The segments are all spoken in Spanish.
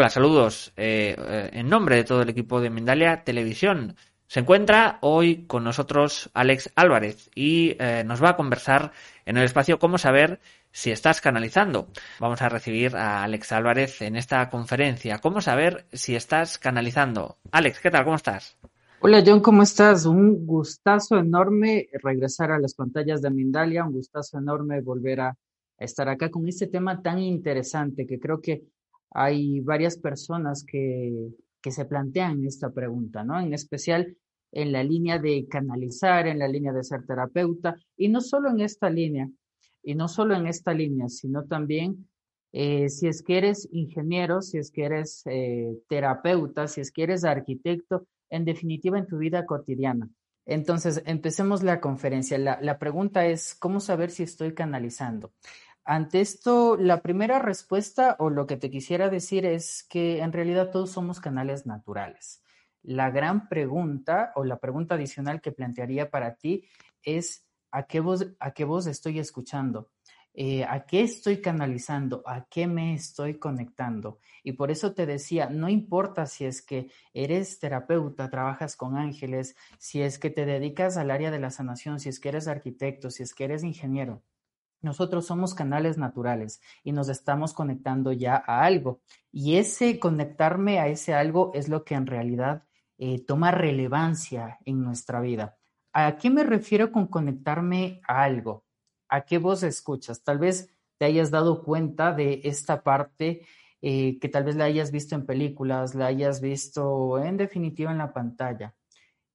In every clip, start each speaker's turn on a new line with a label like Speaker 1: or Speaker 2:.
Speaker 1: Hola, saludos eh, eh, en nombre de todo el equipo de Mindalia Televisión. Se encuentra hoy con nosotros Alex Álvarez y eh, nos va a conversar en el espacio cómo saber si estás canalizando. Vamos a recibir a Alex Álvarez en esta conferencia. ¿Cómo saber si estás canalizando? Alex, ¿qué tal? ¿Cómo estás?
Speaker 2: Hola John, ¿cómo estás? Un gustazo enorme regresar a las pantallas de Mindalia, un gustazo enorme volver a estar acá con este tema tan interesante que creo que hay varias personas que, que se plantean esta pregunta, ¿no? En especial en la línea de canalizar, en la línea de ser terapeuta, y no solo en esta línea, y no solo en esta línea, sino también eh, si es que eres ingeniero, si es que eres eh, terapeuta, si es que eres arquitecto, en definitiva en tu vida cotidiana. Entonces, empecemos la conferencia. La, la pregunta es, ¿cómo saber si estoy canalizando? Ante esto, la primera respuesta o lo que te quisiera decir es que en realidad todos somos canales naturales. La gran pregunta o la pregunta adicional que plantearía para ti es ¿a qué voz, a qué voz estoy escuchando? Eh, ¿A qué estoy canalizando? ¿A qué me estoy conectando? Y por eso te decía, no importa si es que eres terapeuta, trabajas con ángeles, si es que te dedicas al área de la sanación, si es que eres arquitecto, si es que eres ingeniero nosotros somos canales naturales y nos estamos conectando ya a algo. Y ese conectarme a ese algo es lo que en realidad eh, toma relevancia en nuestra vida. ¿A qué me refiero con conectarme a algo? ¿A qué vos escuchas? Tal vez te hayas dado cuenta de esta parte eh, que tal vez la hayas visto en películas, la hayas visto en definitiva en la pantalla.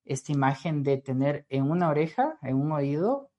Speaker 2: Esta imagen de tener en una oreja, en un oído,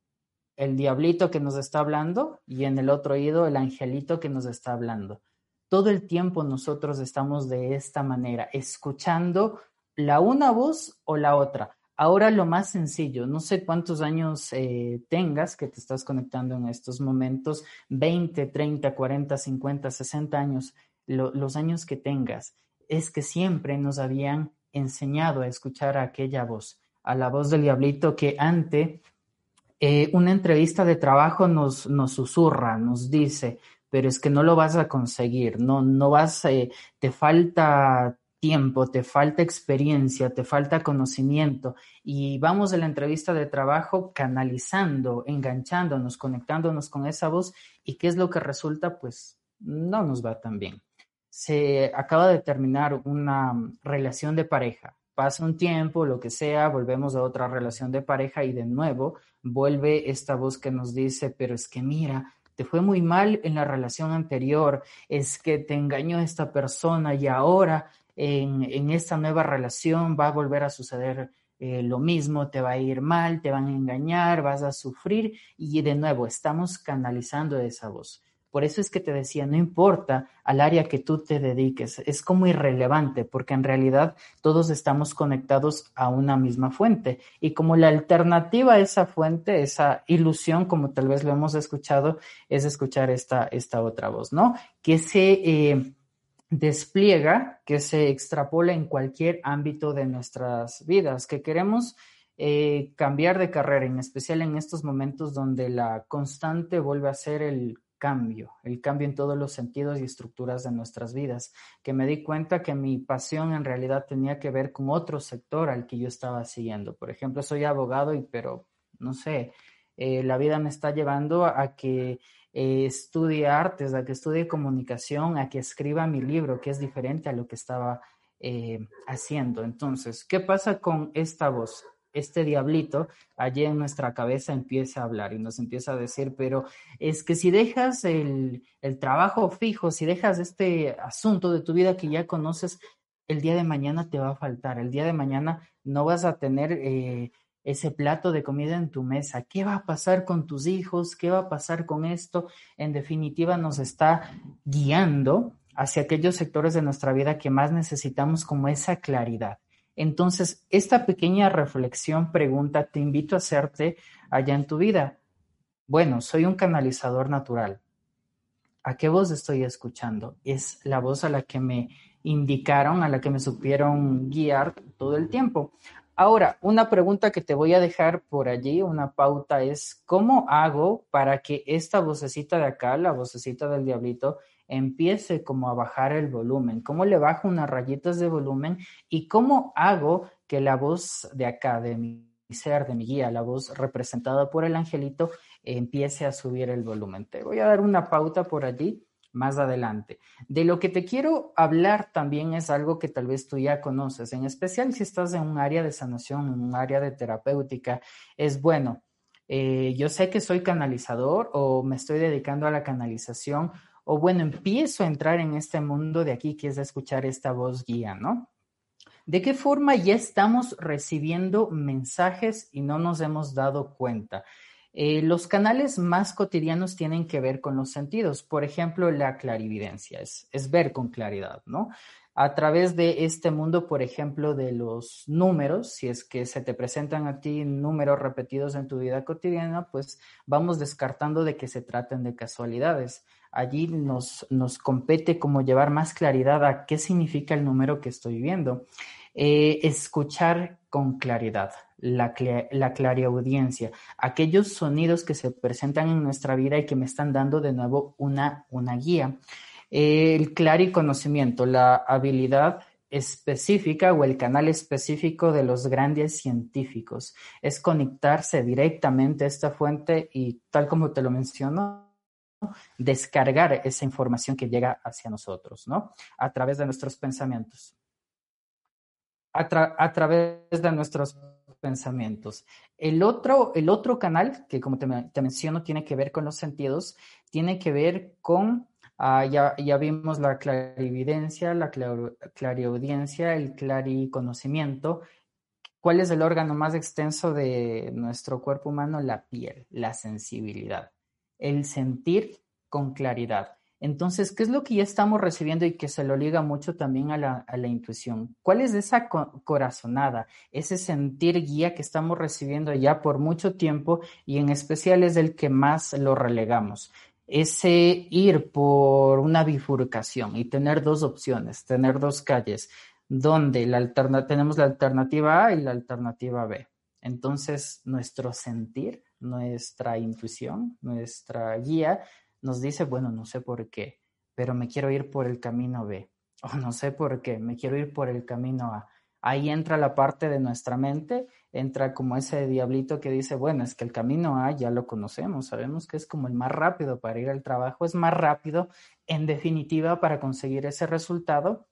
Speaker 2: el diablito que nos está hablando y en el otro oído el angelito que nos está hablando. Todo el tiempo nosotros estamos de esta manera, escuchando la una voz o la otra. Ahora lo más sencillo, no sé cuántos años eh, tengas que te estás conectando en estos momentos, 20, 30, 40, 50, 60 años, los años que tengas, es que siempre nos habían enseñado a escuchar a aquella voz, a la voz del diablito que antes eh, una entrevista de trabajo nos, nos susurra, nos dice, pero es que no lo vas a conseguir, no, no vas, eh, te falta tiempo, te falta experiencia, te falta conocimiento y vamos a la entrevista de trabajo canalizando, enganchándonos, conectándonos con esa voz y qué es lo que resulta, pues no nos va tan bien. Se acaba de terminar una relación de pareja, pasa un tiempo, lo que sea, volvemos a otra relación de pareja y de nuevo vuelve esta voz que nos dice, pero es que mira, te fue muy mal en la relación anterior, es que te engañó esta persona y ahora en, esta nueva relación va a volver a suceder eh, lo mismo, te va a ir mal, te van a engañar, vas a sufrir y de nuevo estamos canalizando esa voz. Por eso es que te decía, no importa al área que tú te dediques, es como irrelevante, porque en realidad todos estamos conectados a una misma fuente. Y como la alternativa a esa fuente, esa ilusión, como tal vez lo hemos escuchado, es escuchar esta, esta otra voz, ¿no? Que se eh, despliega, que se extrapola en cualquier ámbito de nuestras vidas, que queremos eh, cambiar de carrera, en especial en estos momentos donde la constante vuelve a ser el cambio, el cambio en todos los sentidos y estructuras de nuestras vidas, que me di cuenta que mi pasión en realidad tenía que ver con otro sector al que yo estaba siguiendo. Por ejemplo, soy abogado y pero, no sé, eh, la vida me está llevando a que eh, estudie artes, a que estudie comunicación, a que escriba mi libro, que es diferente a lo que estaba eh, haciendo. Entonces, ¿qué pasa con esta voz? Este diablito allí en nuestra cabeza empieza a hablar y nos empieza a decir, pero es que si dejas el, trabajo fijo, si dejas este asunto de tu vida que ya conoces, el día de mañana te va a faltar, el día de mañana no vas a tener eh, ese plato de comida en tu mesa. ¿Qué va a pasar con tus hijos? ¿Qué va a pasar con esto? En definitiva, nos está guiando hacia aquellos sectores de nuestra vida que más necesitamos como esa claridad. Entonces, esta pequeña reflexión, pregunta, te invito a hacerte allá en tu vida. Bueno, soy un canalizador natural. ¿A qué voz estoy escuchando? Es la voz a la que me indicaron, a la que me supieron guiar todo el tiempo. Ahora, una pregunta que te voy a dejar por allí, una pauta es, ¿cómo hago para que esta vocecita de acá, la vocecita del diablito, empiece como a bajar el volumen? ¿Cómo le bajo unas rayitas de volumen? ¿Y cómo hago que la voz de acá, de mi ser, de mi guía, la voz representada por el angelito, empiece a subir el volumen? Te voy a dar una pauta por allí más adelante. De lo que te quiero hablar también es algo que tal vez tú ya conoces, en especial si estás en un área de sanación, en un área de terapéutica, es bueno. Eh, yo sé que soy canalizador o me estoy dedicando a la canalización o bueno, empiezo a entrar en este mundo de aquí que es escuchar esta voz guía, ¿no? ¿De qué forma ya estamos recibiendo mensajes y no nos hemos dado cuenta? Eh, los canales más cotidianos tienen que ver con los sentidos. Por ejemplo, la clarividencia, es, es, ver con claridad, ¿no? A través de este mundo, por ejemplo, de los números, si es que se te presentan a ti números repetidos en tu vida cotidiana, pues vamos descartando de que se traten de casualidades. Allí nos, nos compete como llevar más claridad a qué significa el número que estoy viendo. Eh, escuchar con claridad, la, la clariaudiencia, aquellos sonidos que se presentan en nuestra vida y que me están dando de nuevo una, una guía. El clariconocimiento, la habilidad específica o el canal específico de los grandes científicos. Es conectarse directamente a esta fuente y tal como te lo menciono, descargar esa información que llega hacia nosotros, ¿no? A través de nuestros pensamientos a, través de nuestros pensamientos. El otro, el otro canal, que como te, menciono, tiene que ver con los sentidos, tiene que ver con, ah, ya, ya, vimos la clarividencia, la clariaudiencia, el clariconocimiento. ¿Cuál es el órgano más extenso de nuestro cuerpo humano? La piel, la sensibilidad, el sentir con claridad. Entonces, ¿qué es lo que ya estamos recibiendo y que se lo liga mucho también a la, a la intuición? ¿Cuál es esa corazonada, ese sentir guía que estamos recibiendo ya por mucho tiempo y en especial es el que más lo relegamos? Ese ir por una bifurcación y tener dos opciones, tener dos calles, donde la tenemos la alternativa A y la alternativa B. Entonces, nuestro sentir, nuestra intuición, nuestra guía nos dice, bueno, no sé por qué, pero me quiero ir por el camino B, o no sé por qué, me quiero ir por el camino A. Ahí entra la parte de nuestra mente, entra como ese diablito que dice, bueno, es que el camino A ya lo conocemos, sabemos que es como el más rápido para ir al trabajo, es más rápido en definitiva para conseguir ese resultado.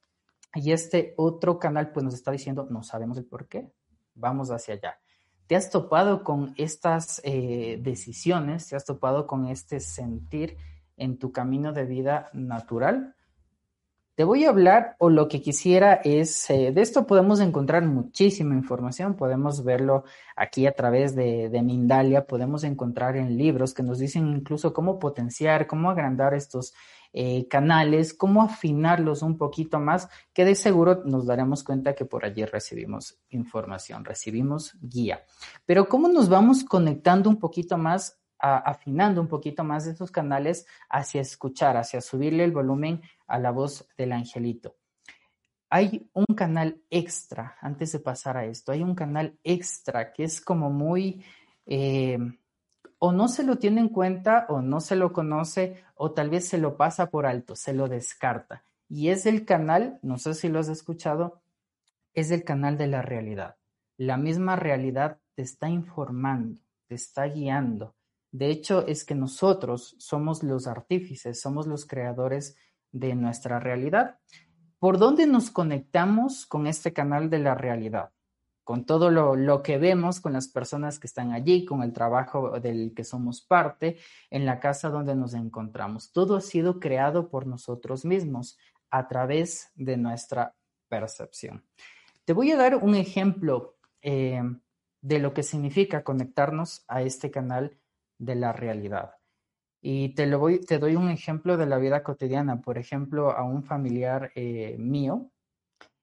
Speaker 2: Y este otro canal pues nos está diciendo, no sabemos el por qué, vamos hacia allá. ¿Te has topado con estas eh, decisiones? ¿Te has topado con este sentir en tu camino de vida natural? Te voy a hablar o lo que quisiera es, eh, de esto podemos encontrar muchísima información, podemos verlo aquí a través de, de, Mindalia, podemos encontrar en libros que nos dicen incluso cómo potenciar, cómo agrandar estos eh, canales, cómo afinarlos un poquito más, que de seguro nos daremos cuenta que por allí recibimos información, recibimos guía. Pero cómo nos vamos conectando un poquito más, afinando un poquito más esos canales hacia escuchar, hacia subirle el volumen a la voz del angelito. Hay un canal extra, antes de pasar a esto, hay un canal extra que es como muy... Eh, o no se lo tiene en cuenta o no se lo conoce o tal vez se lo pasa por alto, se lo descarta. Y es el canal, no sé si lo has escuchado, es el canal de la realidad. La misma realidad te está informando, te está guiando. De hecho, es que nosotros somos los artífices, somos los creadores de nuestra realidad. ¿Por dónde nos conectamos con este canal de la realidad? Con todo lo, que vemos, con las personas que están allí, con el trabajo del que somos parte, en la casa donde nos encontramos. Todo ha sido creado por nosotros mismos a través de nuestra percepción. Te voy a dar un ejemplo eh, de lo que significa conectarnos a este canal de la realidad. Y te, lo voy, te doy un ejemplo de la vida cotidiana. Por ejemplo, a un familiar eh, mío,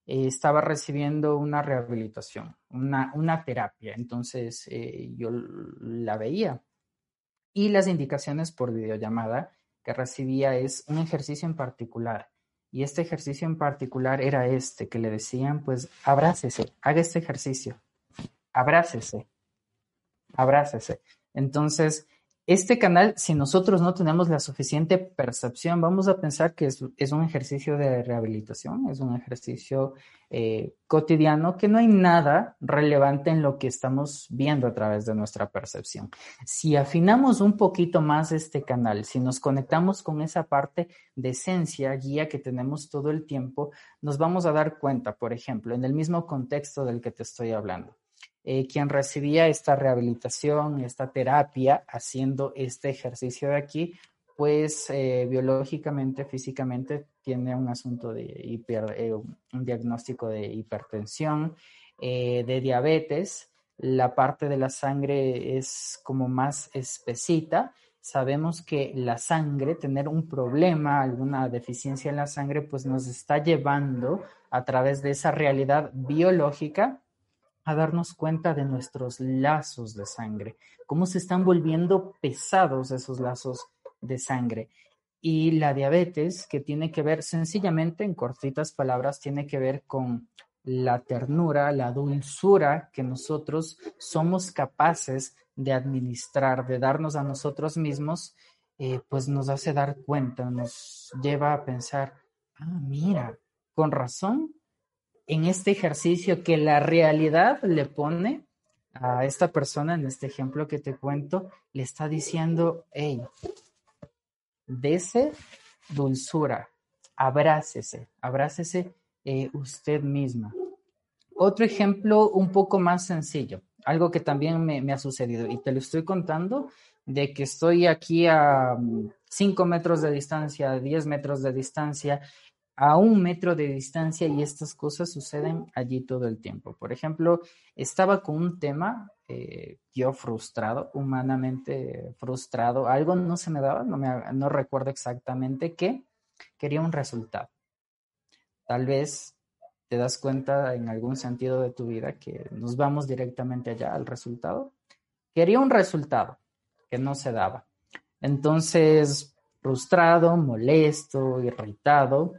Speaker 2: eh, estaba recibiendo una rehabilitación, una, una terapia. Entonces eh, yo la veía y las indicaciones por videollamada que recibía es un ejercicio en particular. Y este ejercicio en particular era este, que le decían, pues abrácese, haga este ejercicio. abrácese, abrácese. Entonces, este canal, si nosotros no tenemos la suficiente percepción, vamos a pensar que es, un ejercicio de rehabilitación, es un ejercicio eh, cotidiano, que no hay nada relevante en lo que estamos viendo a través de nuestra percepción. Si afinamos un poquito más este canal, si nos conectamos con esa parte de esencia, guía que tenemos todo el tiempo, nos vamos a dar cuenta, por ejemplo, en el mismo contexto del que te estoy hablando eh, quien recibía esta rehabilitación, esta terapia, haciendo este ejercicio de aquí, pues eh, biológicamente, físicamente, tiene un asunto de hiper, eh, un diagnóstico de hipertensión, de diabetes. La parte de la sangre es como más espesita. Sabemos que la sangre, tener un problema, alguna deficiencia en la sangre, pues nos está llevando a través de esa realidad biológica a darnos cuenta de nuestros lazos de sangre, cómo se están volviendo pesados esos lazos de sangre. Y la diabetes, que tiene que ver sencillamente, en cortitas palabras, tiene que ver con la ternura, la dulzura que nosotros somos capaces de administrar, de darnos a nosotros mismos, eh, pues nos hace dar cuenta, nos lleva a pensar, ah, mira, con razón en este ejercicio que la realidad le pone a esta persona, en este ejemplo que te cuento, le está diciendo, hey, dese dulzura, abrácese, abrácese eh, usted misma. Otro ejemplo un poco más sencillo, algo que también me, me, ha sucedido y te lo estoy contando de que estoy aquí a 5 mm, metros de distancia, 10 metros de distancia a un metro de distancia y estas cosas suceden allí todo el tiempo. Por ejemplo, estaba con un tema, eh, yo frustrado, humanamente frustrado, algo no se me daba, no, me, no recuerdo exactamente qué, quería un resultado. Tal vez te das cuenta en algún sentido de tu vida que nos vamos directamente allá al resultado. Quería un resultado que no se daba. Entonces, frustrado, molesto, irritado,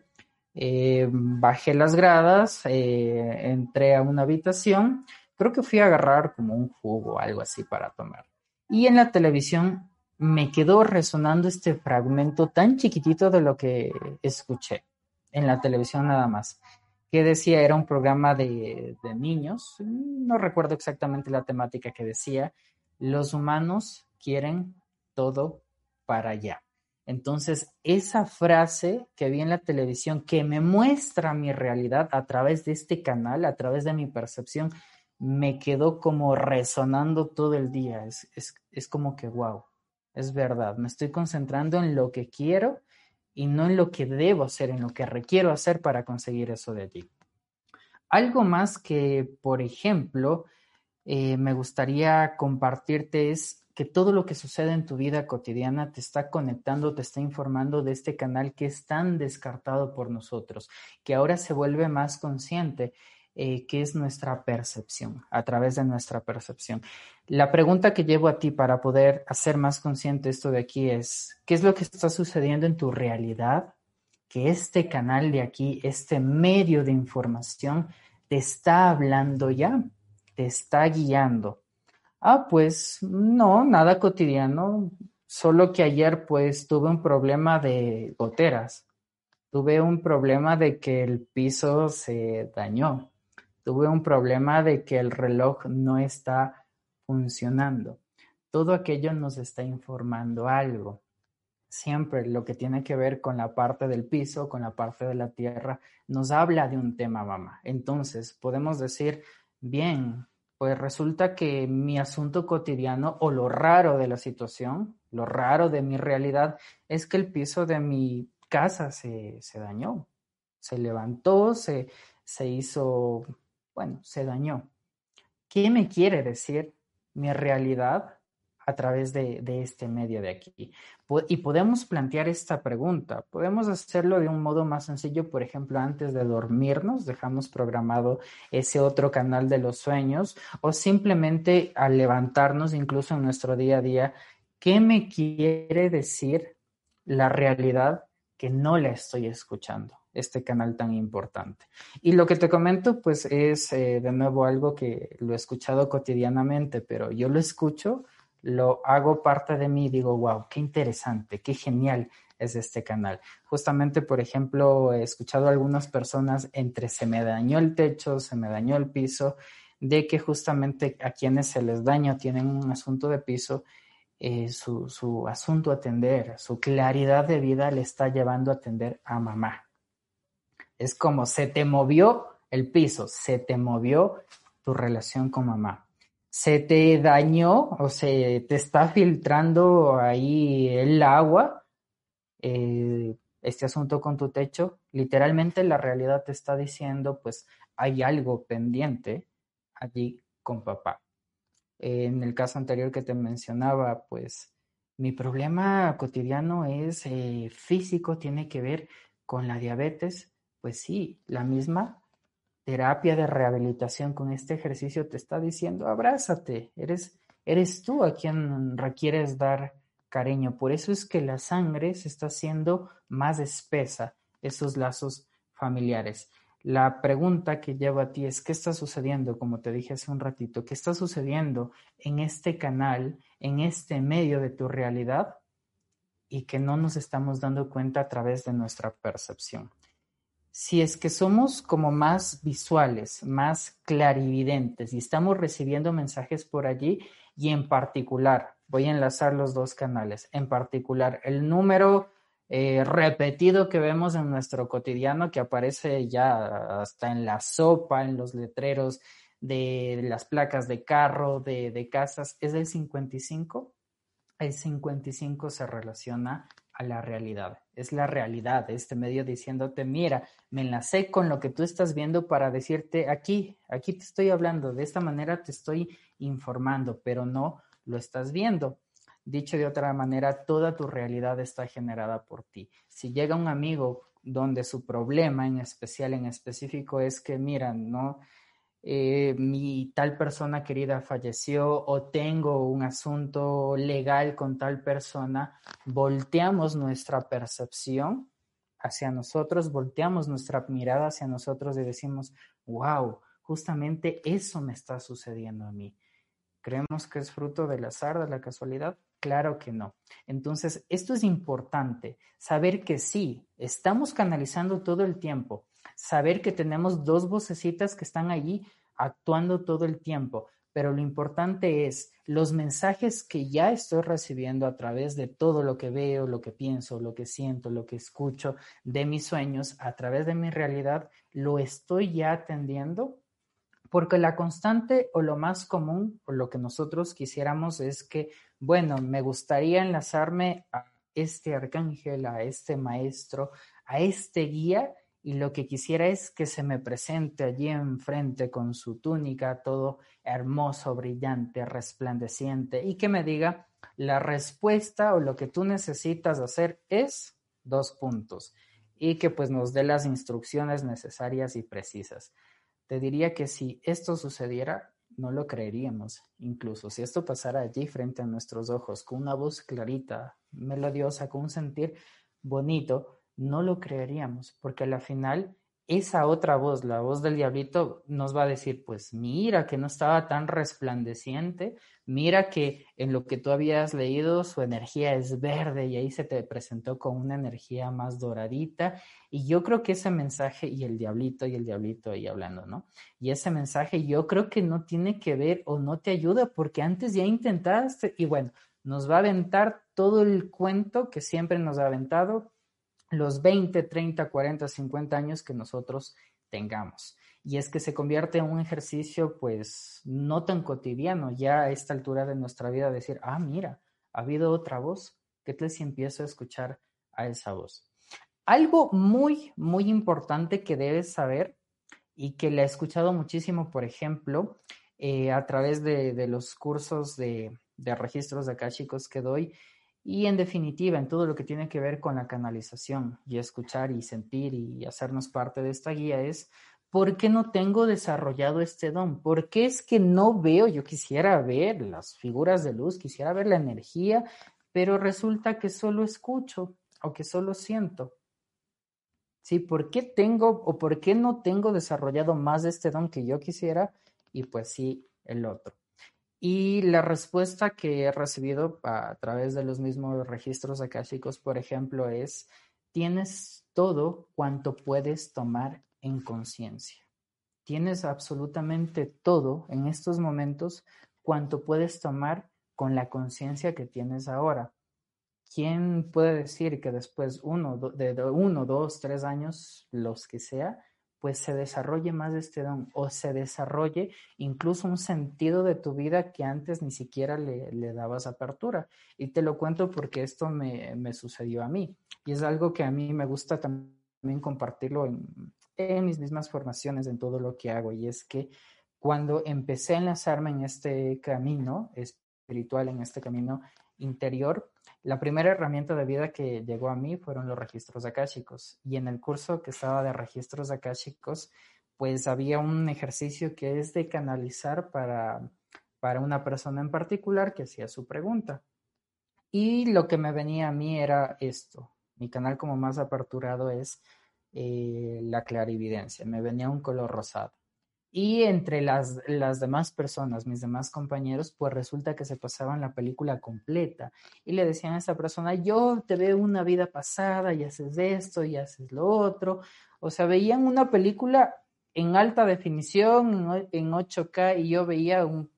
Speaker 2: eh, bajé las gradas, eh, entré a una habitación, creo que fui a agarrar como un jugo algo así para tomar. Y en la televisión me quedó resonando este fragmento tan chiquitito de lo que escuché. En la televisión nada más, que decía era un programa de, de niños, no recuerdo exactamente la temática que decía, los humanos quieren todo para allá. Entonces, esa frase que vi en la televisión que me muestra mi realidad a través de este canal, a través de mi percepción, me quedó como resonando todo el día. Es, es, como que, wow, es verdad, me estoy concentrando en lo que quiero y no en lo que debo hacer, en lo que requiero hacer para conseguir eso de allí. Algo más que, por ejemplo, eh, me gustaría compartirte es que todo lo que sucede en tu vida cotidiana te está conectando, te está informando de este canal que es tan descartado por nosotros, que ahora se vuelve más consciente, eh, que es nuestra percepción, a través de nuestra percepción. La pregunta que llevo a ti para poder hacer más consciente esto de aquí es, ¿qué es lo que está sucediendo en tu realidad? Que este canal de aquí, este medio de información, te está hablando ya, te está guiando Ah, pues no, nada cotidiano, solo que ayer pues tuve un problema de goteras, tuve un problema de que el piso se dañó, tuve un problema de que el reloj no está funcionando. Todo aquello nos está informando algo. Siempre lo que tiene que ver con la parte del piso, con la parte de la tierra, nos habla de un tema, mamá. Entonces, podemos decir, bien, pues resulta que mi asunto cotidiano o lo raro de la situación, lo raro de mi realidad, es que el piso de mi casa se, dañó, se levantó, se, se hizo, bueno, se dañó. ¿Qué me quiere decir mi realidad a través de, este medio de aquí. Y podemos plantear esta pregunta. Podemos hacerlo de un modo más sencillo, por ejemplo, antes de dormirnos, dejamos programado ese otro canal de los sueños o simplemente al levantarnos, incluso en nuestro día a día, ¿qué me quiere decir la realidad que no la estoy escuchando? este canal tan importante. Y lo que te comento, pues es eh, de nuevo algo que lo he escuchado cotidianamente, pero yo lo escucho, lo hago parte de mí y digo, wow, qué interesante, qué genial es este canal. Justamente, por ejemplo, he escuchado a algunas personas entre se me dañó el techo, se me dañó el piso, de que justamente a quienes se les daña tienen un asunto de piso, eh, su, su asunto a atender, su claridad de vida le está llevando a atender a mamá. Es como se te movió el piso, se te movió tu relación con mamá. Se te dañó o se te está filtrando ahí el agua, eh, este asunto con tu techo. Literalmente la realidad te está diciendo, pues hay algo pendiente allí con papá. En el caso anterior que te mencionaba, pues mi problema cotidiano es eh, físico, tiene que ver con la diabetes, pues sí, la misma terapia de rehabilitación con este ejercicio te está diciendo, abrázate, eres, eres tú a quien requieres dar cariño. Por eso es que la sangre se está haciendo más espesa, esos lazos familiares. La pregunta que llevo a ti es, ¿qué está sucediendo? Como te dije hace un ratito, ¿qué está sucediendo en este canal, en este medio de tu realidad y que no nos estamos dando cuenta a través de nuestra percepción? Si es que somos como más visuales, más clarividentes y estamos recibiendo mensajes por allí y en particular, voy a enlazar los dos canales, en particular el número eh, repetido que vemos en nuestro cotidiano que aparece ya hasta en la sopa, en los letreros de las placas de carro, de, de casas, es el 55. El 55 se relaciona la realidad. Es la realidad, este medio diciéndote, mira, me enlacé con lo que tú estás viendo para decirte, aquí, aquí te estoy hablando, de esta manera te estoy informando, pero no lo estás viendo. Dicho de otra manera, toda tu realidad está generada por ti. Si llega un amigo donde su problema en especial, en específico, es que, mira, no, eh, mi tal persona querida falleció o tengo un asunto legal con tal persona, volteamos nuestra percepción hacia nosotros, volteamos nuestra mirada hacia nosotros y decimos, wow, justamente eso me está sucediendo a mí. ¿Creemos que es fruto del azar, de la casualidad? Claro que no. Entonces, esto es importante, saber que sí, estamos canalizando todo el tiempo, saber que tenemos dos vocecitas que están allí actuando todo el tiempo, pero lo importante es los mensajes que ya estoy recibiendo a través de todo lo que veo, lo que pienso, lo que siento, lo que escucho, de mis sueños, a través de mi realidad, lo estoy ya atendiendo. Porque la constante o lo más común o lo que nosotros quisiéramos es que, bueno, me gustaría enlazarme a este arcángel, a este maestro, a este guía y lo que quisiera es que se me presente allí enfrente con su túnica, todo hermoso, brillante, resplandeciente, y que me diga la respuesta o lo que tú necesitas hacer es dos puntos, y que pues nos dé las instrucciones necesarias y precisas. Te diría que si esto sucediera, no lo creeríamos. Incluso si esto pasara allí frente a nuestros ojos, con una voz clarita, melodiosa, con un sentir bonito, no lo creeríamos, porque a la final esa otra voz, la voz del diablito, nos va a decir, pues mira que no estaba tan resplandeciente, mira que en lo que tú habías leído su energía es verde y ahí se te presentó con una energía más doradita. Y yo creo que ese mensaje, y el diablito y el diablito ahí hablando, ¿no? Y ese mensaje yo creo que no tiene que ver o no te ayuda porque antes ya intentaste y bueno, nos va a aventar todo el cuento que siempre nos ha aventado, los 20, 30, 40, 50 años que nosotros tengamos. Y es que se convierte en un ejercicio pues no tan cotidiano ya a esta altura de nuestra vida decir, ah, mira, ha habido otra voz, ¿qué tal si empiezo a escuchar a esa voz? Algo muy, muy importante que debes saber y que le he escuchado muchísimo, por ejemplo, eh, a través de, de los cursos de, de registros de acá, chicos, que doy, y en definitiva, en todo lo que tiene que ver con la canalización y escuchar y sentir y hacernos parte de esta guía es, ¿por qué no tengo desarrollado este don? ¿Por qué es que no veo? Yo quisiera ver las figuras de luz, quisiera ver la energía, pero resulta que solo escucho o que solo siento. ¿Sí? ¿Por qué tengo o por qué no tengo desarrollado más este don que yo quisiera? Y pues sí, el otro. Y la respuesta que he recibido a través de los mismos registros akáshicos, por ejemplo, es, tienes todo cuanto puedes tomar en conciencia. Tienes absolutamente todo en estos momentos cuanto puedes tomar con la conciencia que tienes ahora. ¿Quién puede decir que después uno, de uno, dos, tres años, los que sea, pues se desarrolle más este don o se desarrolle incluso un sentido de tu vida que antes ni siquiera le, dabas apertura. Y te lo cuento porque esto me, me, sucedió a mí y es algo que a mí me gusta también compartirlo en, en mis mismas formaciones, en todo lo que hago. Y es que cuando empecé a enlazarme en este camino espiritual, en este camino interior, la primera herramienta de vida que llegó a mí fueron los registros akáshicos. Y en el curso que estaba de registros akáshicos, pues había un ejercicio que es de canalizar para, para una persona en particular que hacía su pregunta. Y lo que me venía a mí era esto. Mi canal como más aperturado es eh, la clarividencia. Me venía un color rosado. Y entre las, las demás personas, mis demás compañeros, pues resulta que se pasaban la película completa y le decían a esa persona, yo te veo una vida pasada y haces esto y haces lo otro. O sea, veían una película en alta definición, en 8K, y yo veía un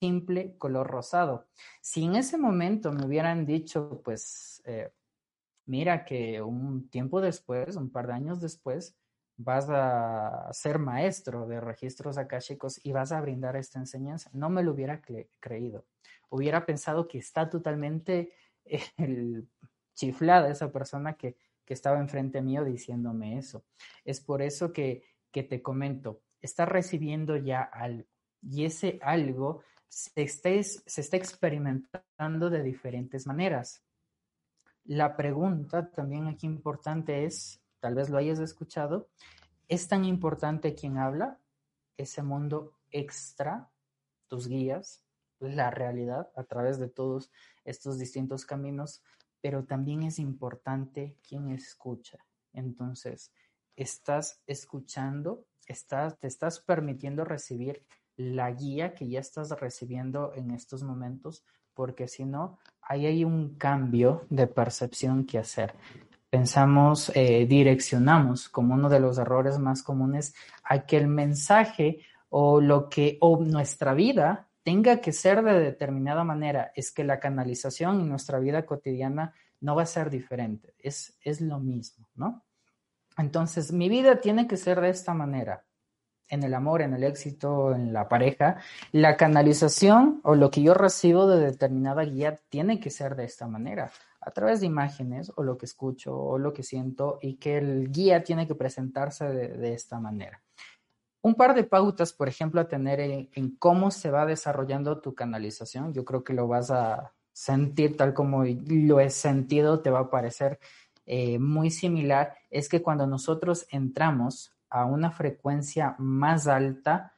Speaker 2: simple color rosado. Si en ese momento me hubieran dicho, pues, eh, mira que un tiempo después, un par de años después, vas a ser maestro de registros akáshicos y vas a brindar esta enseñanza. No me lo hubiera creído. Hubiera pensado que está totalmente chiflada esa persona que, que estaba enfrente mío diciéndome eso. Es por eso que, que te comento, está recibiendo ya algo y ese algo se se está experimentando de diferentes maneras. La pregunta también aquí importante es, tal vez lo hayas escuchado, es tan importante quien habla, ese mundo extra, tus guías, la realidad a través de todos estos distintos caminos, pero también es importante quien escucha. Entonces, estás escuchando, estás, te estás permitiendo recibir la guía que ya estás recibiendo en estos momentos, porque si no, ahí hay un cambio de percepción que hacer pensamos, eh, direccionamos como uno de los errores más comunes a que el mensaje o lo que, o nuestra vida tenga que ser de determinada manera, es que la canalización en nuestra vida cotidiana no va a ser diferente, es, es lo mismo, ¿no? Entonces, mi vida tiene que ser de esta manera. En el amor, en el éxito, en la pareja, la canalización o lo que yo recibo de determinada guía tiene que ser de esta manera a través de imágenes o lo que escucho o lo que siento y que el guía tiene que presentarse de, esta manera. Un par de pautas, por ejemplo, a tener en, cómo se va desarrollando tu canalización. Yo creo que lo vas a sentir tal como lo he sentido, te va a parecer eh, muy similar. Es que cuando nosotros entramos a una frecuencia más alta,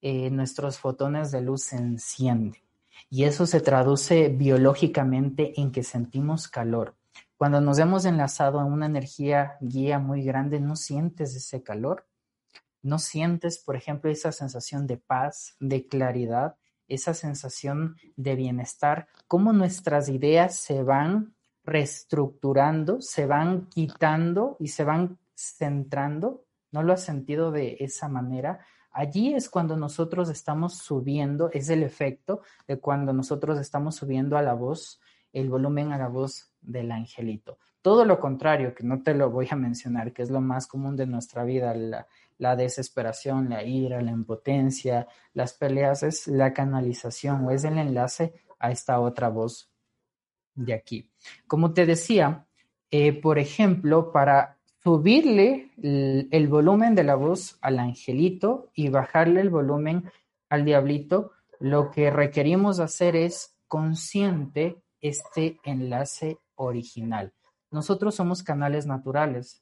Speaker 2: eh, nuestros fotones de luz se encienden. Y eso se traduce biológicamente en que sentimos calor. Cuando nos hemos enlazado a una energía guía muy grande, no sientes ese calor. No sientes, por ejemplo, esa sensación de paz, de claridad, esa sensación de bienestar, cómo nuestras ideas se van reestructurando, se van quitando y se van centrando. ¿No lo has sentido de esa manera? Allí es cuando nosotros estamos subiendo, es el efecto de cuando nosotros estamos subiendo a la voz, el volumen a la voz del angelito. Todo lo contrario, que no te lo voy a mencionar, que es lo más común de nuestra vida, la, desesperación, la ira, la impotencia, las peleas, es la canalización o es el enlace a esta otra voz de aquí. Como te decía, eh, por ejemplo, para subirle el, volumen de la voz al angelito y bajarle el volumen al diablito, lo que requerimos hacer es consciente este enlace original. Nosotros somos canales naturales,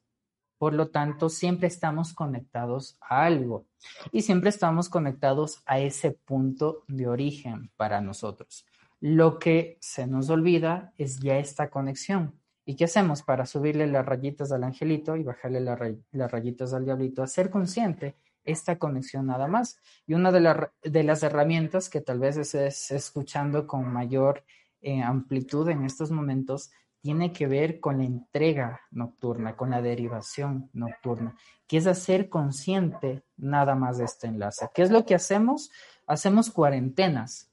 Speaker 2: por lo tanto, siempre estamos conectados a algo y siempre estamos conectados a ese punto de origen para nosotros. Lo que se nos olvida es ya esta conexión ¿Y qué hacemos para subirle las rayitas al angelito y bajarle las rayitas al diablito? Hacer consciente esta conexión nada más. Y una de, de las herramientas que tal vez estés escuchando con mayor eh, amplitud en estos momentos tiene que ver con la entrega nocturna, con la derivación nocturna, que es hacer consciente nada más de este enlace. ¿Qué es lo que hacemos? Hacemos cuarentenas.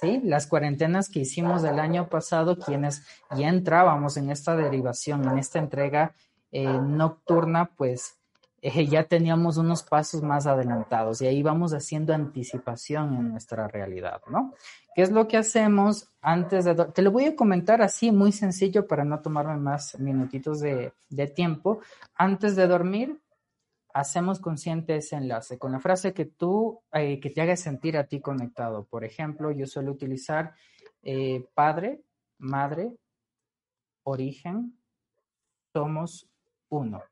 Speaker 2: ¿Sí? Las cuarentenas que hicimos el año pasado, quienes ya entrábamos en esta derivación, en esta entrega eh, nocturna, pues eh, ya teníamos unos pasos más adelantados y ahí vamos haciendo anticipación en nuestra realidad, ¿no? ¿Qué es lo que hacemos antes de... Te lo voy a comentar así, muy sencillo, para no tomarme más minutitos de, tiempo. Antes de dormir, hacemos consciente ese enlace con la frase que tú, eh, que te haga sentir a ti conectado. Por ejemplo, yo suelo utilizar eh, padre, madre, origen, somos uno.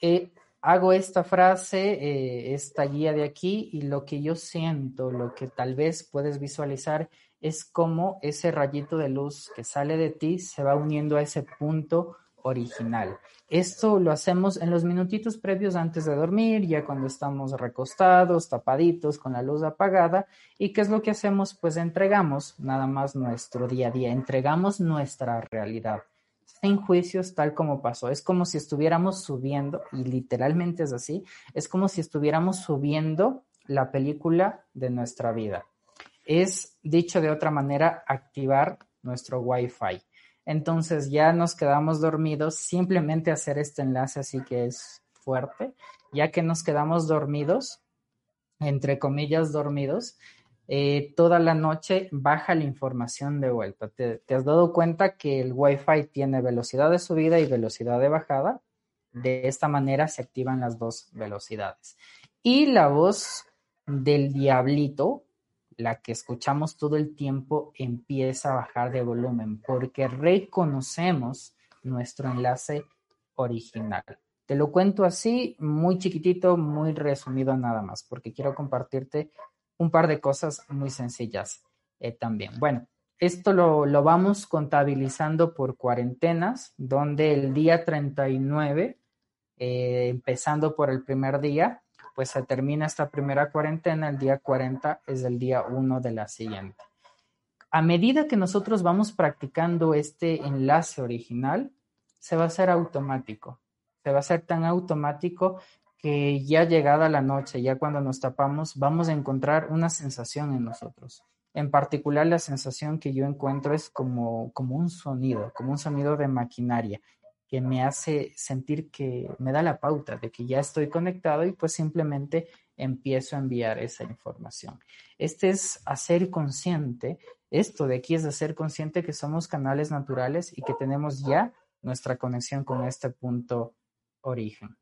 Speaker 2: Eh, hago esta frase, eh, esta guía de aquí, y lo que yo siento, lo que tal vez puedes visualizar, es cómo ese rayito de luz que sale de ti se va uniendo a ese punto original. Esto lo hacemos en los minutitos previos antes de dormir, ya cuando estamos recostados, tapaditos, con la luz apagada. ¿Y qué es lo que hacemos? Pues entregamos nada más nuestro día a día, entregamos nuestra realidad sin juicios tal como pasó. Es como si estuviéramos subiendo, y literalmente es así, es como si estuviéramos subiendo la película de nuestra vida. Es, dicho de otra manera, activar nuestro Wi-Fi. Entonces ya nos quedamos dormidos, simplemente hacer este enlace así que es fuerte, ya que nos quedamos dormidos, entre comillas dormidos, eh, toda la noche baja la información de vuelta. ¿Te, has dado cuenta que el Wi-Fi tiene velocidad de subida y velocidad de bajada? De esta manera se activan las dos velocidades. Y la voz del diablito, la que escuchamos todo el tiempo, empieza a bajar de volumen porque reconocemos nuestro enlace original. Te lo cuento así, muy chiquitito, muy resumido nada más, porque quiero compartirte un par de cosas muy sencillas eh, también. Bueno, esto lo, lo, vamos contabilizando por cuarentenas, donde el día 39, eh, empezando por el primer día, pues se termina esta primera cuarentena, el día 40 es el día 1 de la siguiente. A medida que nosotros vamos practicando este enlace original, se va a hacer automático. Se va a hacer tan automático que ya llegada la noche, ya cuando nos tapamos, vamos a encontrar una sensación en nosotros. En particular, la sensación que yo encuentro es como, como un sonido, como un sonido de maquinaria que me hace sentir que me da la pauta de que ya estoy conectado y pues simplemente empiezo a enviar esa información. Este es hacer consciente, esto de aquí es hacer consciente que somos canales naturales y que tenemos ya nuestra conexión con este punto origen.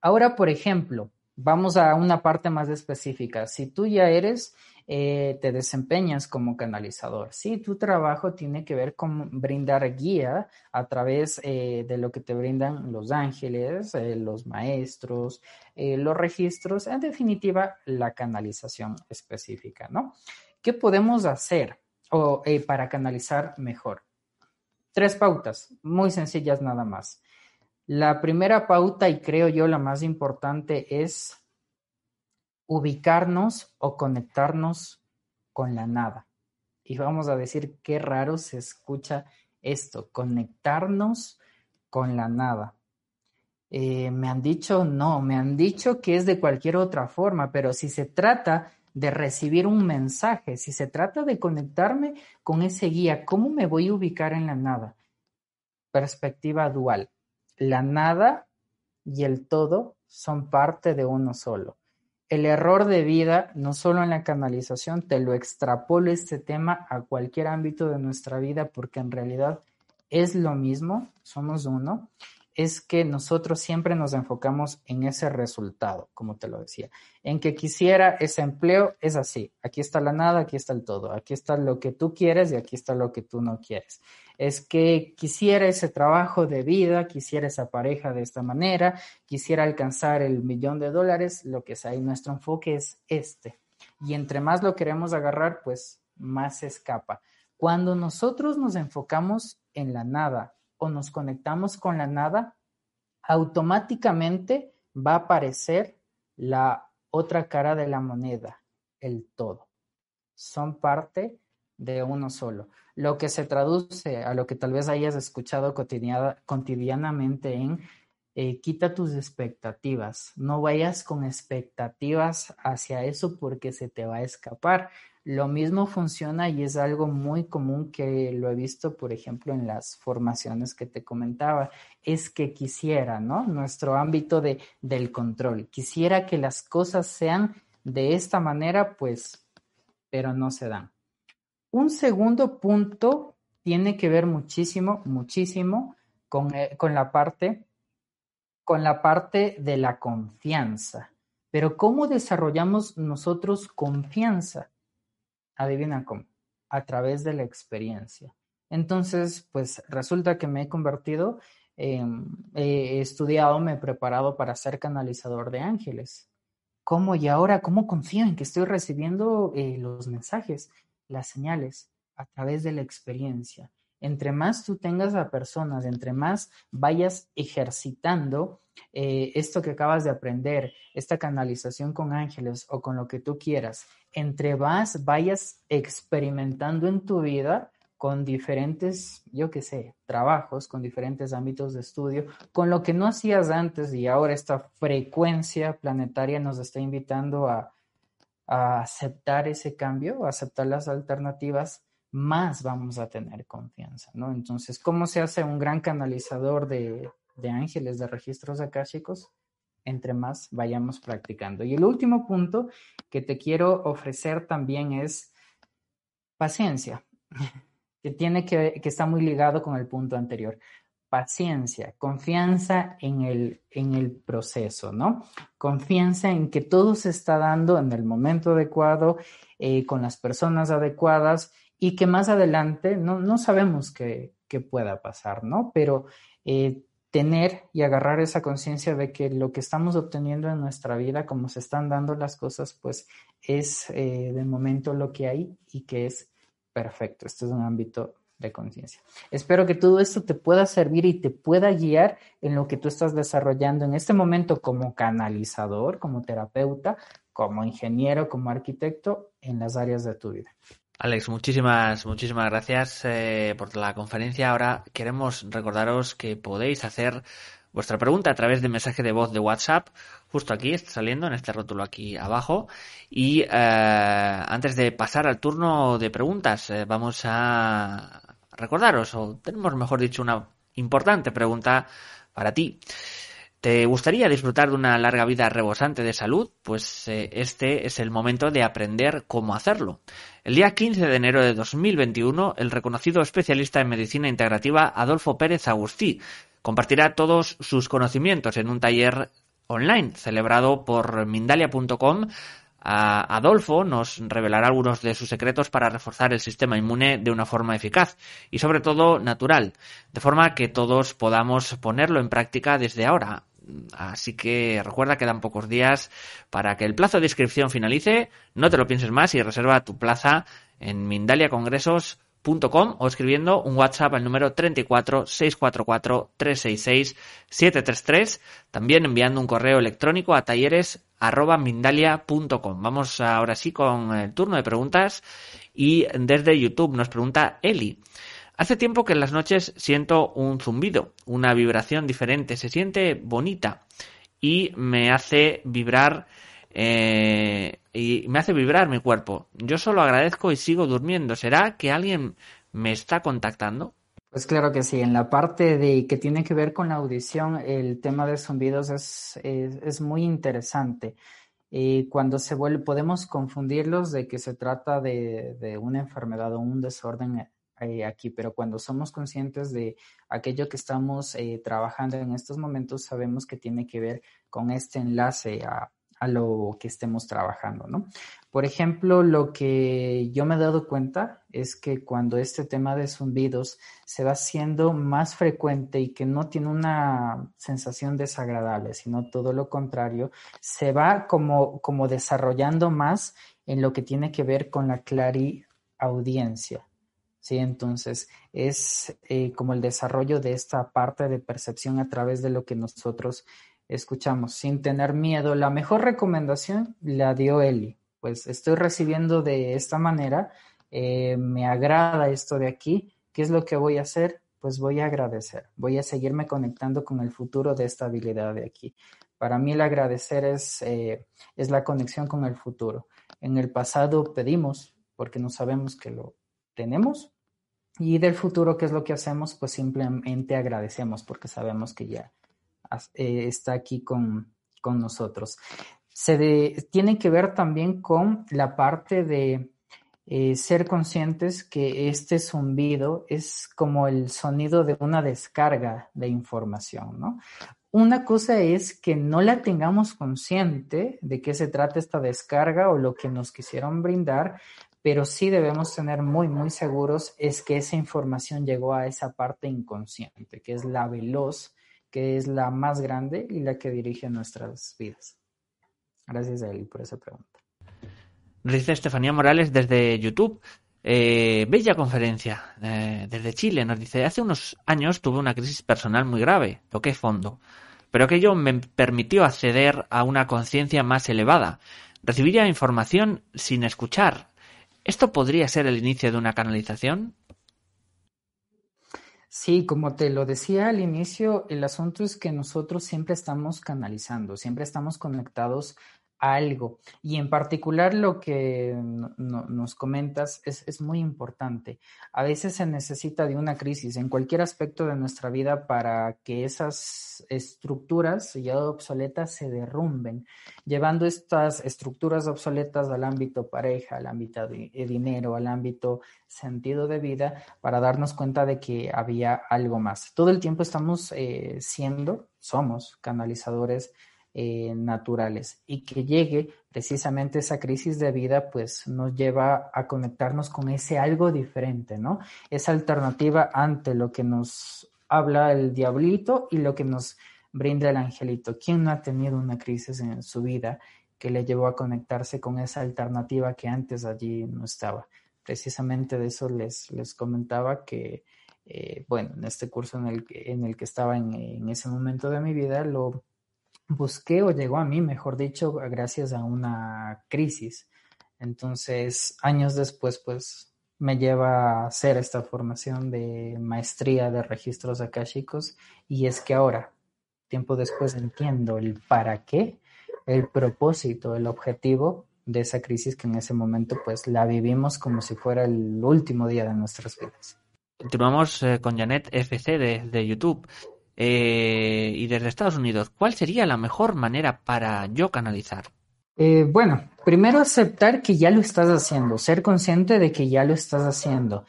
Speaker 2: Ahora, por ejemplo, vamos a una parte más específica. Si tú ya eres, eh, te desempeñas como canalizador, si tu trabajo tiene que ver con brindar guía a través eh, de lo que te brindan los ángeles, eh, los maestros, los registros, en definitiva, la canalización específica, ¿no? ¿Qué podemos hacer para canalizar mejor? Tres pautas, muy sencillas nada más. La primera pauta, y creo yo la más importante, es ubicarnos o conectarnos con la nada. Y vamos a decir qué raro se escucha esto, conectarnos con la nada. Eh, me han dicho, no, me han dicho que es de cualquier otra forma, pero si se trata de recibir un mensaje, si se trata de conectarme con ese guía, ¿cómo me voy a ubicar en la nada? Perspectiva dual la nada y el todo son parte de uno solo. El error de vida, no solo en la canalización, te lo extrapolo este tema a cualquier ámbito de nuestra vida porque en realidad es lo mismo, somos uno es que nosotros siempre nos enfocamos en ese resultado, como te lo decía, en que quisiera ese empleo, es así, aquí está la nada, aquí está el todo, aquí está lo que tú quieres y aquí está lo que tú no quieres. Es que quisiera ese trabajo de vida, quisiera esa pareja de esta manera, quisiera alcanzar el millón de dólares, lo que sea, y nuestro enfoque es este. Y entre más lo queremos agarrar, pues más se escapa. Cuando nosotros nos enfocamos en la nada o nos conectamos con la nada, automáticamente va a aparecer la otra cara de la moneda, el todo. Son parte de uno solo. Lo que se traduce a lo que tal vez hayas escuchado cotidianamente en eh, quita tus expectativas. No vayas con expectativas hacia eso porque se te va a escapar. Lo mismo funciona y es algo muy común que lo he visto, por ejemplo, en las formaciones que te comentaba. Es que quisiera, ¿no? Nuestro ámbito de, del control. Quisiera que las cosas sean de esta manera, pues, pero no se dan. Un segundo punto tiene que ver muchísimo, muchísimo con, eh, con la parte, con la parte de la confianza. Pero ¿cómo desarrollamos nosotros confianza? Adivina cómo, a través de la experiencia. Entonces, pues resulta que me he convertido, he estudiado, me he preparado para ser canalizador de ángeles. ¿Cómo y ahora cómo confío en que estoy recibiendo eh, los mensajes, las señales a través de la experiencia? Entre más tú tengas a personas, entre más vayas ejercitando eh, esto que acabas de aprender, esta canalización con ángeles o con lo que tú quieras, entre más vayas experimentando en tu vida con diferentes, yo qué sé, trabajos, con diferentes ámbitos de estudio, con lo que no hacías antes y ahora esta frecuencia planetaria nos está invitando a, aceptar ese cambio, a aceptar las alternativas, más vamos a tener confianza, ¿no? Entonces, ¿cómo se hace un gran canalizador de, de ángeles, de registros akáshicos? entre más vayamos practicando. Y el último punto que te quiero ofrecer también es paciencia, que tiene que, que está muy ligado con el punto anterior. Paciencia, confianza en el, en el proceso, ¿no? Confianza en que todo se está dando en el momento adecuado, eh, con las personas adecuadas y que más adelante no, no sabemos qué, pueda pasar, ¿no? Pero eh, tener y agarrar esa conciencia de que lo que estamos obteniendo en nuestra vida, como se están dando las cosas, pues es eh, de momento lo que hay y que es perfecto. Este es un ámbito de conciencia. Espero que todo esto te pueda servir y te pueda guiar en lo que tú estás desarrollando en este momento como canalizador, como terapeuta, como ingeniero, como arquitecto en las áreas de tu vida.
Speaker 1: Alex, muchísimas, muchísimas gracias eh, por la conferencia. Ahora queremos recordaros que podéis hacer vuestra pregunta a través de mensaje de voz de WhatsApp, justo aquí, está saliendo en este rótulo aquí abajo. Y eh, antes de pasar al turno de preguntas, eh, vamos a recordaros, o tenemos mejor dicho, una importante pregunta para ti. ¿Te gustaría disfrutar de una larga vida rebosante de salud? Pues eh, este es el momento de aprender cómo hacerlo. El día 15 de enero de 2021, el reconocido especialista en medicina integrativa Adolfo Pérez Agustí compartirá todos sus conocimientos en un taller online celebrado por Mindalia.com. Adolfo nos revelará algunos de sus secretos para reforzar el sistema inmune de una forma eficaz y sobre todo natural, de forma que todos podamos ponerlo en práctica desde ahora, Así que recuerda que dan pocos días para que el plazo de inscripción finalice. No te lo pienses más y reserva tu plaza en mindaliacongresos.com o escribiendo un WhatsApp al número 34 644 366 733. También enviando un correo electrónico a talleres. Vamos ahora sí con el turno de preguntas y desde YouTube nos pregunta Eli. Hace tiempo que en las noches siento un zumbido, una vibración diferente, se siente bonita y me hace vibrar eh, y me hace vibrar mi cuerpo. Yo solo agradezco y sigo durmiendo. ¿Será que alguien me está contactando?
Speaker 2: Pues claro que sí, en la parte de que tiene que ver con la audición, el tema de zumbidos es, es, muy interesante. Eh, cuando se vuelve, podemos confundirlos de que se trata de, de una enfermedad o un desorden eh, aquí, pero cuando somos conscientes de aquello que estamos eh, trabajando en estos momentos, sabemos que tiene que ver con este enlace a, lo que estemos trabajando, ¿no? Por ejemplo, lo que yo me he dado cuenta es que cuando este tema de zumbidos se va haciendo más frecuente y que no tiene una sensación desagradable, sino todo lo contrario, se va como, como desarrollando más en lo que tiene que ver con la clariaudiencia ¿sí? Entonces, es eh, como el desarrollo de esta parte de percepción a través de lo que nosotros escuchamos, sin tener miedo. La mejor recomendación la dio Eli, pues estoy recibiendo de esta manera, eh, me agrada esto de aquí, ¿qué es lo que voy a hacer? Pues voy a agradecer, voy a seguirme conectando con el futuro de esta habilidad de aquí. Para mí el agradecer es, eh, es la conexión con el futuro. En el pasado pedimos porque no sabemos que lo tenemos y del futuro, ¿qué es lo que hacemos? Pues simplemente agradecemos porque sabemos que ya eh, está aquí con, con nosotros. Se tiene que ver también con la parte de eh, ser conscientes que este zumbido es como el sonido de una descarga de información, ¿no? Una cosa es que no la tengamos consciente de qué se trata esta descarga o lo que nos quisieron brindar, pero sí debemos tener muy, muy seguros es que esa información llegó a esa parte inconsciente, que es la veloz, que es la más grande y la que dirige nuestras vidas. Gracias a él por esa pregunta.
Speaker 1: dice Estefanía Morales desde YouTube. Eh, bella conferencia eh, desde Chile. Nos dice, hace unos años tuve una crisis personal muy grave, toqué fondo, pero aquello me permitió acceder a una conciencia más elevada. Recibiría información sin escuchar. ¿Esto podría ser el inicio de una canalización?
Speaker 2: Sí, como te lo decía al inicio, el asunto es que nosotros siempre estamos canalizando, siempre estamos conectados algo. Y en particular lo que nos comentas es, es, muy importante. A veces se necesita de una crisis en cualquier aspecto de nuestra vida para que esas estructuras ya obsoletas se derrumben, llevando estas estructuras obsoletas al ámbito pareja, al ámbito de dinero, al ámbito sentido de vida, para darnos cuenta de que había algo más. Todo el tiempo estamos eh, siendo, somos canalizadores eh, naturales y que llegue precisamente esa crisis de vida pues nos lleva a conectarnos con ese algo diferente, ¿no? Esa alternativa ante lo que nos habla el diablito y lo que nos brinda el angelito. ¿Quién no ha tenido una crisis en su vida que le llevó a conectarse con esa alternativa que antes allí no estaba? Precisamente de eso les, les comentaba que, eh, bueno, en este curso en el, en el que estaba en, en ese momento de mi vida, lo busqué o llegó a mí, mejor dicho, gracias a una crisis. Entonces, años después, pues me lleva a hacer esta formación de maestría de registros akáshicos y es que ahora, tiempo después, entiendo el para qué, el propósito, el objetivo de esa crisis que en ese momento pues la vivimos como si fuera el último día de nuestras vidas.
Speaker 1: Continuamos eh, con Janet FC de, de YouTube. Eh, y desde Estados Unidos, ¿cuál sería la mejor manera para yo canalizar?
Speaker 2: Eh, bueno, primero aceptar que ya lo estás haciendo, ser consciente de que ya lo estás haciendo.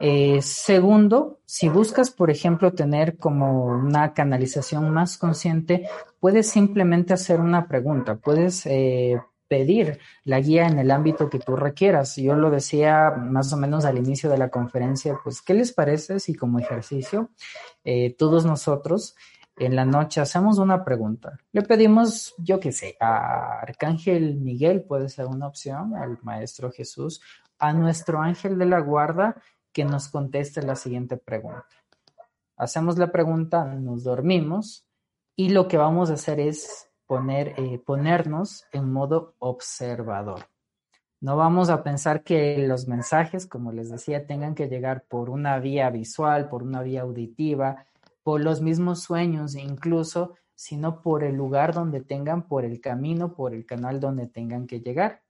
Speaker 2: Eh, segundo, si buscas, por ejemplo, tener como una canalización más consciente, puedes simplemente hacer una pregunta, puedes pedir la guía en el ámbito que tú requieras. Yo lo decía más o menos al inicio de la conferencia, pues, ¿qué les parece si como ejercicio eh, todos nosotros en la noche hacemos una pregunta? Le pedimos, yo qué sé, a Arcángel Miguel puede ser una opción, al Maestro Jesús, a nuestro ángel de la guarda que nos conteste la siguiente pregunta. Hacemos la pregunta, nos dormimos y lo que vamos a hacer es poner, eh, ponernos en modo observador. No vamos a pensar que los mensajes, como les decía, tengan que llegar por una vía visual, por una vía auditiva, por los mismos sueños incluso, sino por el lugar donde tengan, por el camino, por el canal donde tengan que llegar.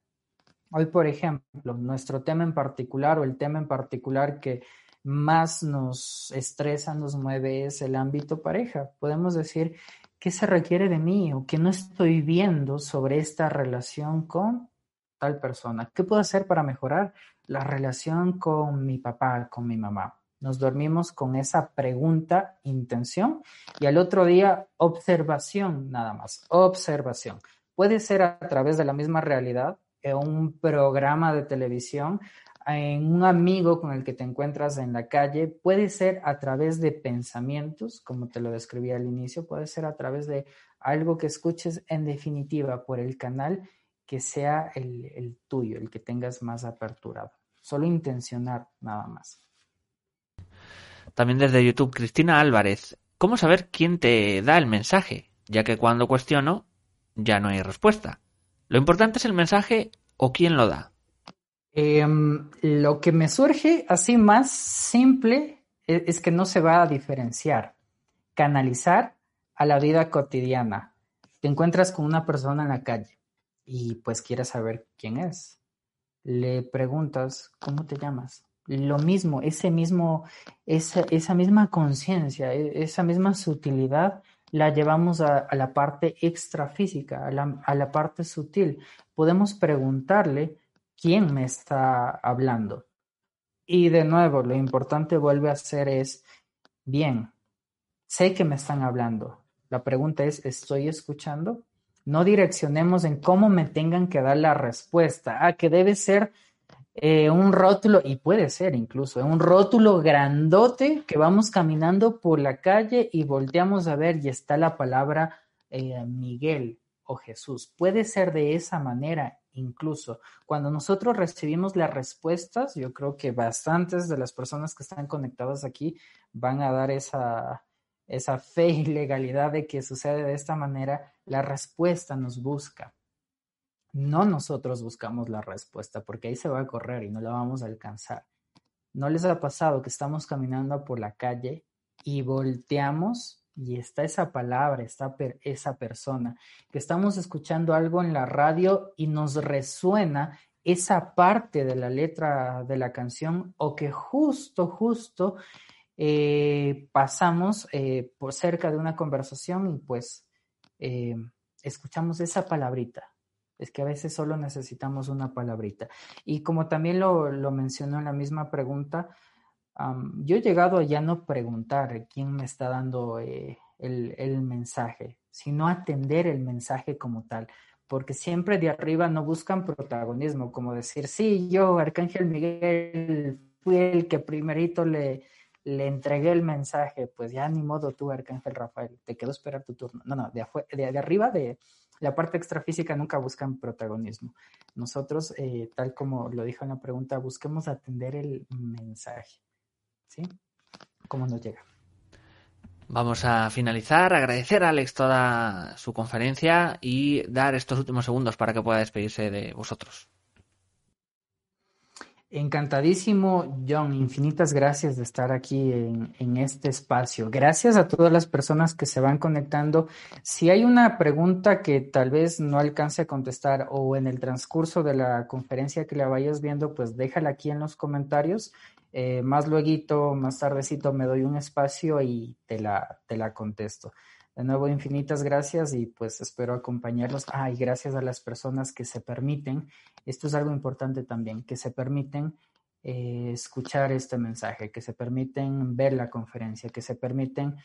Speaker 2: Hoy, por ejemplo, nuestro tema en particular o el tema en particular que más nos estresa, nos mueve es el ámbito pareja. Podemos decir ¿Qué se requiere de mí o qué no estoy viendo sobre esta relación con tal persona? ¿Qué puedo hacer para mejorar la relación con mi papá, con mi mamá? Nos dormimos con esa pregunta, intención, y al otro día observación nada más, observación. Puede ser a través de la misma realidad, en un programa de televisión, en un amigo con el que te encuentras en la calle, puede ser a través de pensamientos, como te lo describí al inicio, puede ser a través de algo que escuches en definitiva por el canal que sea el, tuyo, el que tengas más aperturado. Solo intencionar nada más.
Speaker 1: también desde YouTube, Cristina Álvarez. ¿Cómo saber quién te da el mensaje? Ya que cuando cuestiono, ya no hay respuesta. Lo importante es el mensaje o quién lo da.
Speaker 2: Em, lo que me surge así más simple es, es que no se va a diferenciar. Canalizar a la vida cotidiana. Te encuentras con una persona en la calle y pues quieres saber quién es. Le preguntas, ¿cómo te llamas? Lo mismo, ese mismo, esa, misma conciencia, e, esa misma sutilidad la llevamos a, a la parte extrafísica, a la, a la parte sutil. Podemos preguntarle quién me está hablando. Y de nuevo, lo importante vuelve a ser es, bien, sé que me están hablando. La pregunta es, ¿estoy escuchando? No direccionemos en cómo me tengan que dar la respuesta. Ah, que debe ser eh, un rótulo, y puede ser incluso, un rótulo grandote que vamos caminando por la calle y volteamos a ver y está la palabra eh, Miguel o Jesús. Puede ser de esa manera incluso. Cuando nosotros recibimos las respuestas, yo creo que bastantes de las personas que están conectadas aquí van a dar esa, esa fe y legalidad de que sucede de esta manera, la respuesta nos busca. No nosotros buscamos la respuesta, porque ahí se va a correr y no la vamos a alcanzar. ¿No les ha pasado que estamos caminando por la calle y volteamos y está esa palabra, está esa persona, que estamos escuchando algo en la radio y nos resuena esa parte de la letra de la canción o que justo, justo eh, pasamos eh, por cerca de una conversación y pues eh, escuchamos esa palabrita, es que a veces solo necesitamos una palabrita. Y como también lo, lo mencionó en la misma pregunta, yo he llegado a ya no preguntar quién me está dando eh, el, mensaje, sino atender el mensaje como tal. Porque siempre de arriba no buscan protagonismo, como decir, sí, yo, Arcángel Miguel, fui el que primerito le, le entregué el mensaje, pues ya ni modo tú, Arcángel Rafael, te quedó esperar tu turno. No, no, de arriba, de, la parte extrafísica nunca buscan protagonismo. Nosotros, eh, tal como lo dijo en la pregunta, busquemos atender el mensaje. ¿Sí? ¿Cómo nos llega?
Speaker 1: Vamos a finalizar, agradecer a Alex toda su conferencia y dar estos últimos segundos para que pueda despedirse de vosotros.
Speaker 2: Encantadísimo, John. Infinitas gracias de estar aquí en, en, este espacio. Gracias a todas las personas que se van conectando. Si hay una pregunta que tal vez no alcance a contestar o en el transcurso de la conferencia que la vayas viendo, pues déjala aquí en los comentarios. Eh, más luego, más tardecito, me doy un espacio y te la, te la contesto. De nuevo, infinitas gracias y pues espero acompañarlos. Ah, y gracias a las personas que se permiten, esto es algo importante también, que se permiten eh, escuchar este mensaje, que se permiten ver la conferencia, que se permiten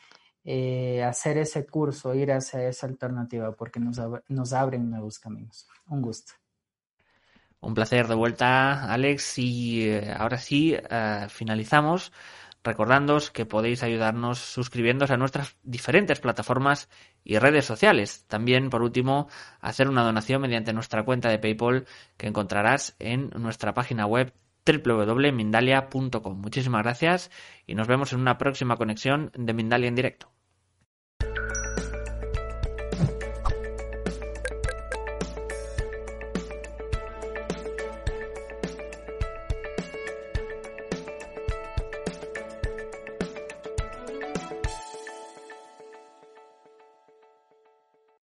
Speaker 2: eh, hacer ese curso, ir hacia esa alternativa, porque nos, ab nos abren nuevos caminos. Un gusto.
Speaker 1: Un placer de vuelta, Alex. Y eh, ahora sí, uh, finalizamos recordándoos que podéis ayudarnos suscribiéndose a nuestras diferentes plataformas y redes sociales. También, por último, hacer una donación mediante nuestra cuenta de PayPal que encontrarás en nuestra página web www.mindalia.com. Muchísimas gracias y nos vemos en una próxima conexión de Mindalia en directo.